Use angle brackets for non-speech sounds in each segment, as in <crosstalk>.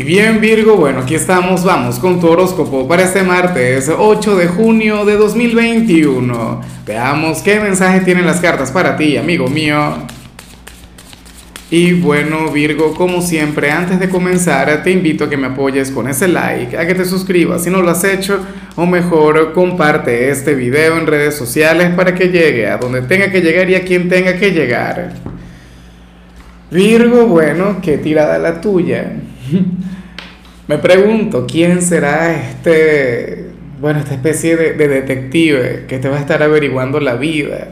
Y bien Virgo, bueno, aquí estamos, vamos con tu horóscopo para este martes 8 de junio de 2021. Veamos qué mensaje tienen las cartas para ti, amigo mío. Y bueno Virgo, como siempre, antes de comenzar te invito a que me apoyes con ese like, a que te suscribas si no lo has hecho, o mejor comparte este video en redes sociales para que llegue a donde tenga que llegar y a quien tenga que llegar. Virgo, bueno, qué tirada la tuya. <laughs> Me pregunto, ¿quién será este, bueno, esta especie de, de, detective que te va a estar averiguando la vida?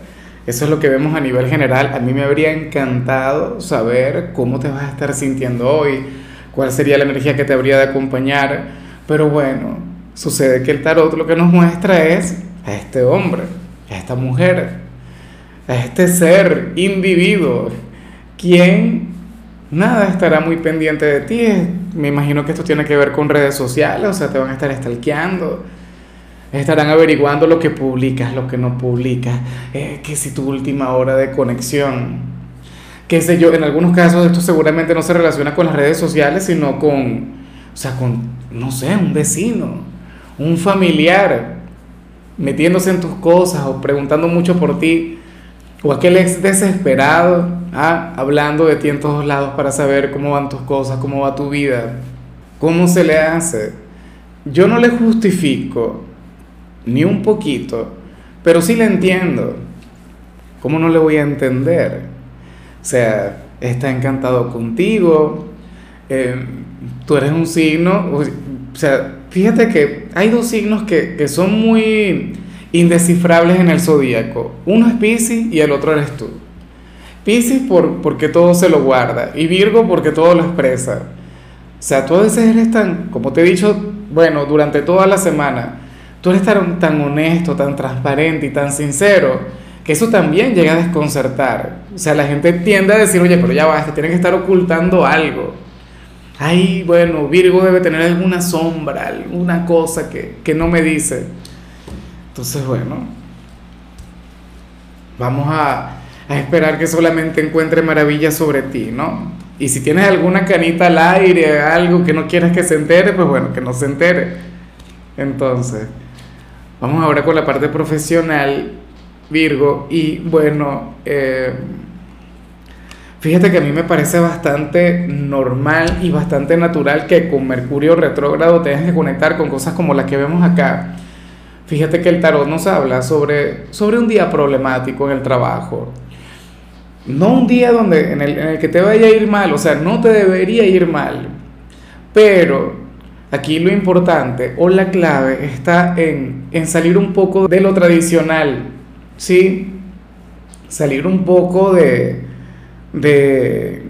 Eso es lo que vemos a nivel general. A mí me habría encantado saber cómo te vas a estar sintiendo hoy, cuál sería la energía que te habría de acompañar. Pero bueno, sucede que el tarot lo que nos muestra es a este hombre, a esta mujer, a este ser, individuo, quien nada estará muy pendiente de ti. Me imagino que esto tiene que ver con redes sociales, o sea, te van a estar stalkeando. Estarán averiguando lo que publicas, lo que no publicas, eh, que si tu última hora de conexión, qué sé yo, en algunos casos esto seguramente no se relaciona con las redes sociales, sino con, o sea, con, no sé, un vecino, un familiar, metiéndose en tus cosas o preguntando mucho por ti, o aquel ex desesperado ¿ah? hablando de ti en todos lados para saber cómo van tus cosas, cómo va tu vida, cómo se le hace. Yo no le justifico ni un poquito, pero sí le entiendo. ¿Cómo no le voy a entender? O sea, está encantado contigo, eh, tú eres un signo, o sea, fíjate que hay dos signos que, que son muy indescifrables en el zodíaco. Uno es Pisces y el otro eres tú. Pisces por, porque todo se lo guarda y Virgo porque todo lo expresa. O sea, tú a veces eres tan, como te he dicho, bueno, durante toda la semana, tú eres tan, honesto, tan transparente y tan sincero, que eso también llega a desconcertar. O sea, la gente tiende a decir, oye, pero ya va, que tienen que estar ocultando algo. Ay, bueno, Virgo debe tener alguna sombra, alguna cosa que, que no me dice. Entonces, bueno, vamos a, esperar que solamente encuentre maravillas sobre ti, ¿no? Y si tienes alguna canita al aire, algo que no quieras que se entere, pues bueno, que no se entere. Entonces, vamos ahora con la parte profesional, Virgo. Y bueno, eh, fíjate que a mí me parece bastante normal y bastante natural que con Mercurio retrógrado tengas que conectar con cosas como las que vemos acá. Fíjate que el tarot nos habla sobre, sobre un día problemático en el trabajo no un día donde, en, el, que te vaya a ir mal, o sea, no te debería ir mal. Pero aquí lo importante o la clave está en, en salir un poco de lo tradicional, ¿sí? Salir un poco de, de,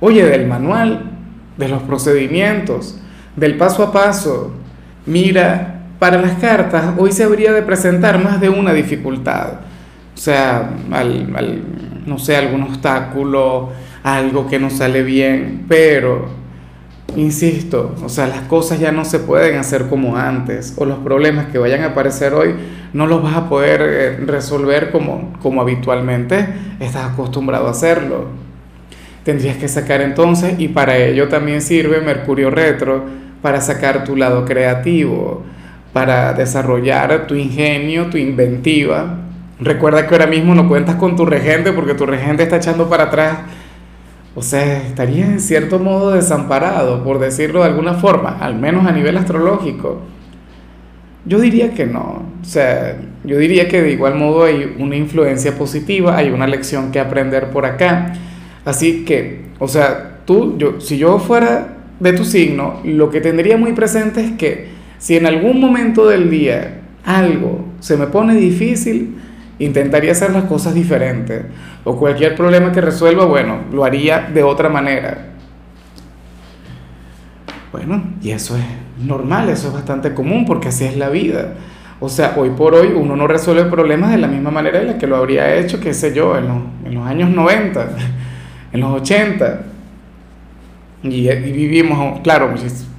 oye, del manual, de los procedimientos, del paso a paso. Mira, para las cartas hoy se habría de presentar más de una dificultad. O sea, al, al no sé, algún obstáculo, algo que no sale bien, pero, insisto, o sea, las cosas ya no se pueden hacer como antes, o los problemas que vayan a aparecer hoy no los vas a poder eh, resolver como, como habitualmente estás acostumbrado a hacerlo. Tendrías que sacar entonces, y para ello también sirve Mercurio Retro, para sacar tu lado creativo, para desarrollar tu ingenio, tu inventiva, Recuerda que ahora mismo no cuentas con tu regente porque tu regente está echando para atrás. O sea, estarías en cierto modo desamparado, por decirlo de alguna forma, al menos a nivel astrológico. Yo diría que no. O sea, yo diría que de igual modo hay una influencia positiva, hay una lección que aprender por acá. Así que, o sea, tú, yo, si yo fuera de tu signo, lo que tendría muy presente es que si en algún momento del día algo se me pone difícil, intentaría hacer las cosas diferentes. O cualquier problema que resuelva, bueno, lo haría de otra manera. Bueno, y eso es normal, eso es bastante común porque así es la vida. O sea, hoy por hoy uno no resuelve problemas de la misma manera en la que lo habría hecho, qué sé yo, en los, años 90, en los 80. Y, vivimos, claro,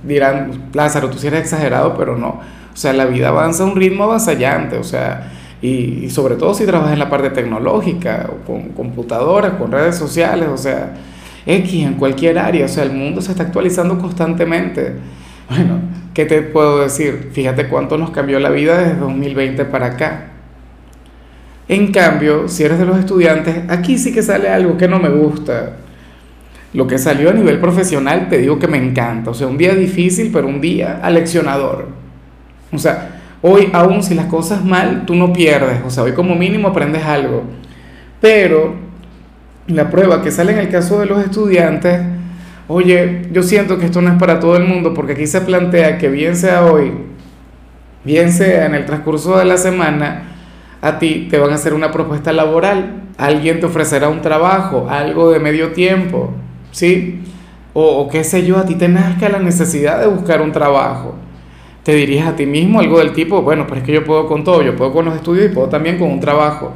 dirán, Lázaro, tú sí eres exagerado, pero no. O sea, la vida avanza a un ritmo avasallante, o sea, y, sobre todo si trabajas en la parte tecnológica, con computadoras, con redes sociales, o sea, X en cualquier área, o sea, el mundo se está actualizando constantemente. Bueno, ¿qué te puedo decir? Fíjate cuánto nos cambió la vida desde 2020 para acá. En cambio, si eres de los estudiantes, aquí sí que sale algo que no me gusta. Lo que salió a nivel profesional, te digo que me encanta. O sea, un día difícil, pero un día aleccionador. O sea, hoy aún si las cosas mal, tú no pierdes. O sea, hoy como mínimo aprendes algo. Pero la prueba que sale en el caso de los estudiantes, oye, yo siento que esto no es para todo el mundo porque aquí se plantea que bien sea hoy, bien sea en el transcurso de la semana, a ti te van a hacer una propuesta laboral, alguien te ofrecerá un trabajo, algo de medio tiempo, ¿sí? O, qué sé yo, a ti te nazca la necesidad de buscar un trabajo. Te dirías a ti mismo algo del tipo, bueno, pero es que yo puedo con todo, yo puedo con los estudios y puedo también con un trabajo.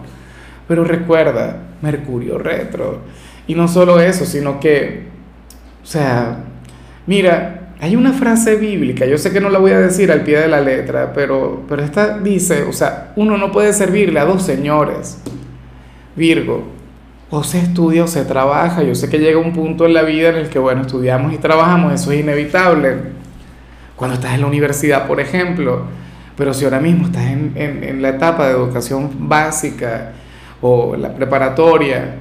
Pero recuerda, Mercurio retro. Y no solo eso, sino que, o sea, mira, hay una frase bíblica, yo sé que no la voy a decir al pie de la letra, pero, pero esta dice, o sea, uno no puede servirle a dos señores. Virgo, o se estudia o se trabaja. Yo sé que llega un punto en la vida en el que, bueno, estudiamos y trabajamos, eso es inevitable. Cuando estás en la universidad, por ejemplo, pero si ahora mismo estás en, en, la etapa de educación básica o la preparatoria,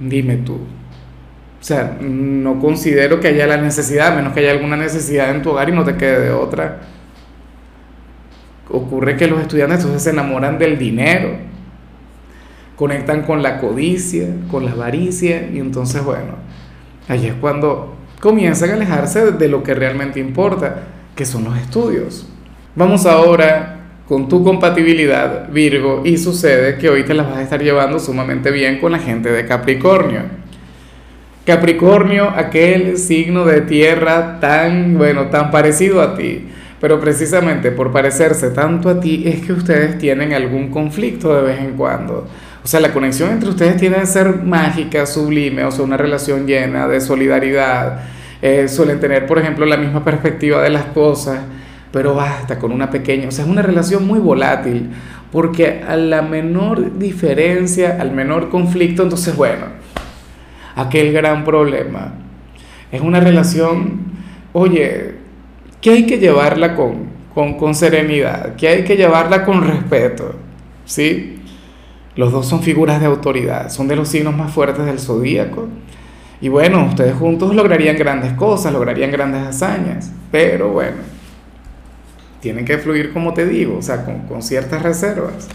dime tú. O sea, no considero que haya la necesidad, a menos que haya alguna necesidad en tu hogar y no te quede de otra. Ocurre que los estudiantes entonces se enamoran del dinero conectan con la codicia, con la avaricia, y entonces, bueno, ahí es cuando comienzan a alejarse de lo que realmente importa, que son los estudios. Vamos ahora con tu compatibilidad, Virgo, y sucede que hoy te las vas a estar llevando sumamente bien con la gente de Capricornio. Capricornio, aquel signo de tierra tan, bueno, tan parecido a ti. Pero precisamente por parecerse tanto a ti es que ustedes tienen algún conflicto de vez en cuando. O sea, la conexión entre ustedes tiene que ser mágica, sublime, o sea, una relación llena de solidaridad. Eh, suelen tener, por ejemplo, la misma perspectiva de las cosas, pero basta con una pequeña, o sea, es una relación muy volátil, porque a la menor diferencia, al menor conflicto, entonces, bueno, aquel gran problema. Es una relación, oye, que hay que llevarla con, con, con serenidad, que hay que llevarla con respeto, ¿sí? Los dos son figuras de autoridad, son de los signos más fuertes del zodíaco. Y bueno, ustedes juntos lograrían grandes cosas, lograrían grandes hazañas, pero bueno, tienen que fluir como te digo, o sea, con, ciertas reservas.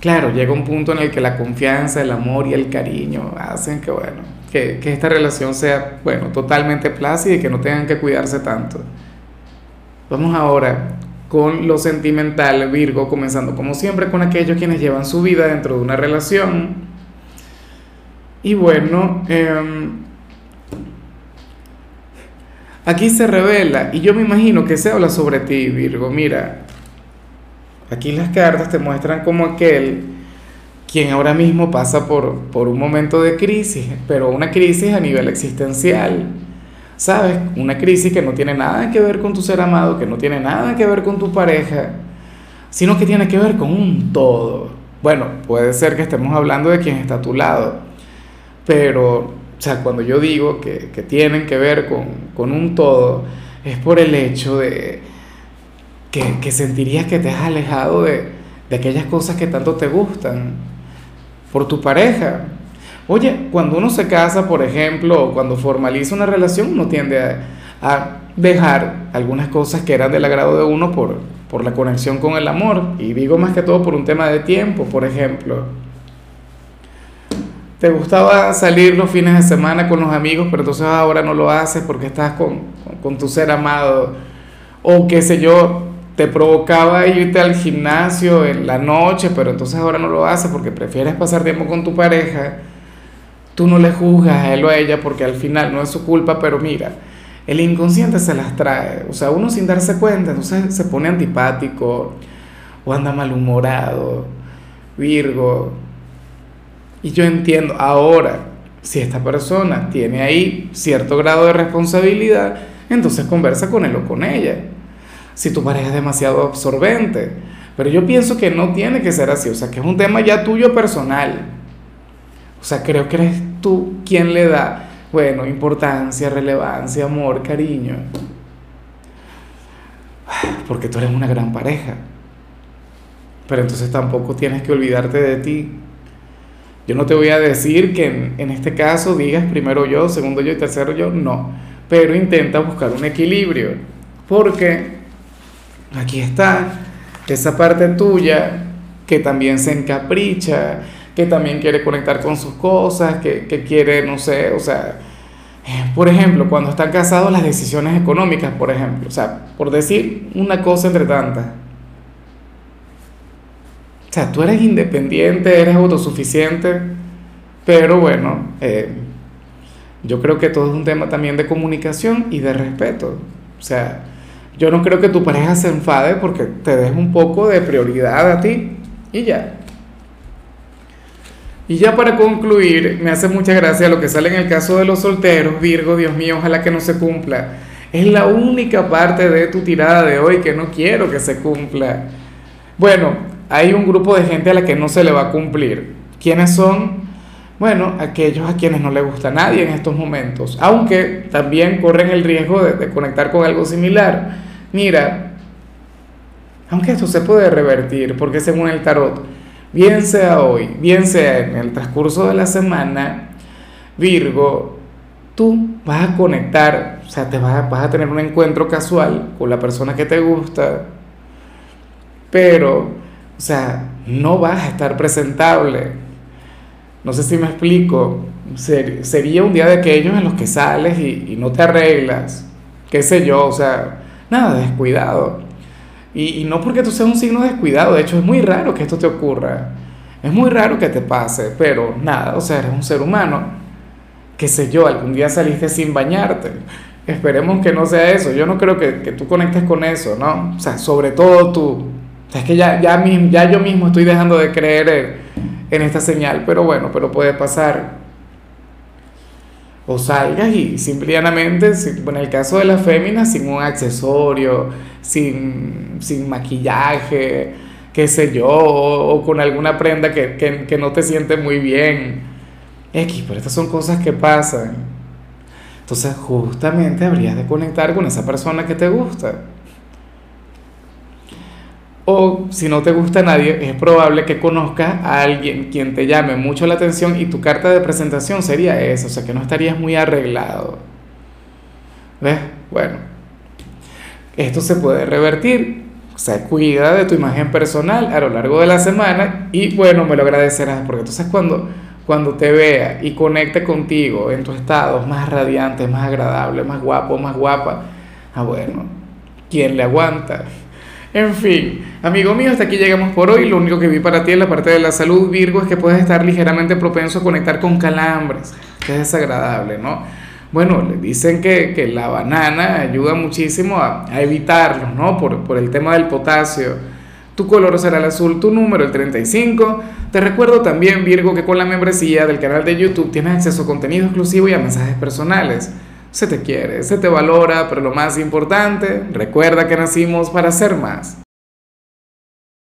Claro, llega un punto en el que la confianza, el amor y el cariño hacen que, bueno, que, que esta relación sea, bueno, totalmente plácida y que no tengan que cuidarse tanto. Vamos ahora con lo sentimental, Virgo, comenzando como siempre con aquellos quienes llevan su vida dentro de una relación. Y bueno, em, aquí se revela, y yo me imagino que se habla sobre ti, Virgo. Mira, aquí las cartas te muestran como aquel quien ahora mismo pasa por, por un momento de crisis, pero una crisis a nivel existencial ¿Sabes? Una crisis que no tiene nada que ver con tu ser amado, que no tiene nada que ver con tu pareja, sino que tiene que ver con un todo. Bueno, puede ser que estemos hablando de quien está a tu lado, pero, o sea, cuando yo digo que, que tienen que ver con, con, un todo, es por el hecho de que, que sentirías que te has alejado de, de aquellas cosas que tanto te gustan, por tu pareja, Oye, cuando uno se casa, por ejemplo, o cuando formaliza una relación, uno tiende a, dejar algunas cosas que eran del agrado de uno por, por la conexión con el amor. Y digo más que todo por un tema de tiempo, por ejemplo. Te gustaba salir los fines de semana con los amigos, pero entonces ahora no lo haces porque estás con, con tu ser amado. O qué sé yo, te provocaba irte al gimnasio en la noche, pero entonces ahora no lo haces porque prefieres pasar tiempo con tu pareja Tú no le juzgas a él o a ella porque al final no es su culpa, pero mira, el inconsciente se las trae. O sea, uno sin darse cuenta, entonces se pone antipático o anda malhumorado, Virgo. Y yo entiendo ahora, si esta persona tiene ahí cierto grado de responsabilidad, entonces conversa con él o con ella. Si tu pareja es demasiado absorbente. Pero yo pienso que no tiene que ser así, o sea, que es un tema ya tuyo personal. O sea, creo que eres tú quien le da, bueno, importancia, relevancia, amor, cariño. Porque tú eres una gran pareja. Pero entonces tampoco tienes que olvidarte de ti. Yo no te voy a decir que en, en este caso digas primero yo, segundo yo y tercero yo, no. Pero intenta buscar un equilibrio. Porque aquí está esa parte tuya que también se encapricha, que también quiere conectar con sus cosas, que, que quiere, no sé, o sea, por ejemplo, cuando están casados las decisiones económicas, por ejemplo, o sea, por decir una cosa entre tantas. O sea, tú eres independiente, eres autosuficiente, pero bueno, eh, yo creo que todo es un tema también de comunicación y de respeto. O sea, yo no creo que tu pareja se enfade porque te des un poco de prioridad a ti y ya. Y ya para concluir, me hace mucha gracia lo que sale en el caso de los solteros, Virgo, Dios mío, ojalá que no se cumpla. Es la única parte de tu tirada de hoy que no quiero que se cumpla. Bueno, hay un grupo de gente a la que no se le va a cumplir. ¿Quiénes son? Bueno, aquellos a quienes no le gusta nadie en estos momentos, aunque también corren el riesgo de, de conectar con algo similar. Mira, aunque esto se puede revertir, porque según el tarot, bien sea hoy, bien sea en el transcurso de la semana, Virgo, tú vas a conectar, o sea, te vas a, tener un encuentro casual con la persona que te gusta, pero, o sea, no vas a estar presentable. No sé si me explico. sería un día de aquellos en los que sales y, y no te arreglas, qué sé yo, o sea, nada, descuidado. Y, no porque tú seas un signo descuidado, de hecho es muy raro que esto te ocurra. Es muy raro que te pase, pero nada, o sea, eres un ser humano. Qué sé yo, algún día saliste sin bañarte. Esperemos que no sea eso. Yo no creo que, que tú conectes con eso, ¿no? O sea, sobre todo tú. Es que ya, ya, ya yo mismo estoy dejando de creer en, en esta señal, pero bueno, pero puede pasar o salgas y simplemente, en el caso de las féminas, sin un accesorio, sin, sin maquillaje, qué sé yo, o, con alguna prenda que, que, que, no te siente muy bien. X, pero estas son cosas que pasan. Entonces justamente habrías de conectar con esa persona que te gusta. O si no te gusta nadie, es probable que conozcas a alguien quien te llame mucho la atención y tu carta de presentación sería esa, o sea que no estarías muy arreglado. ¿Ves? Bueno, esto se puede revertir. O sea, cuida de tu imagen personal a lo largo de la semana y bueno, me lo agradecerás porque entonces cuando, cuando te vea y conecte contigo en tu estado más radiante, más agradable, más guapo, más guapa, ah bueno, ¿quién le aguanta? En fin, amigo mío, hasta aquí llegamos por hoy. Lo único que vi para ti en la parte de la salud, Virgo, es que puedes estar ligeramente propenso a conectar con calambres, que es desagradable, ¿no? Bueno, le dicen que, la banana ayuda muchísimo a, a evitarlos, ¿no? Por, por el tema del potasio. Tu color será el azul, tu número el 35. Te recuerdo también, Virgo, que con la membresía del canal de YouTube tienes acceso a contenido exclusivo y a mensajes personales se te quiere, se te valora, pero lo más importante, recuerda que nacimos para ser más.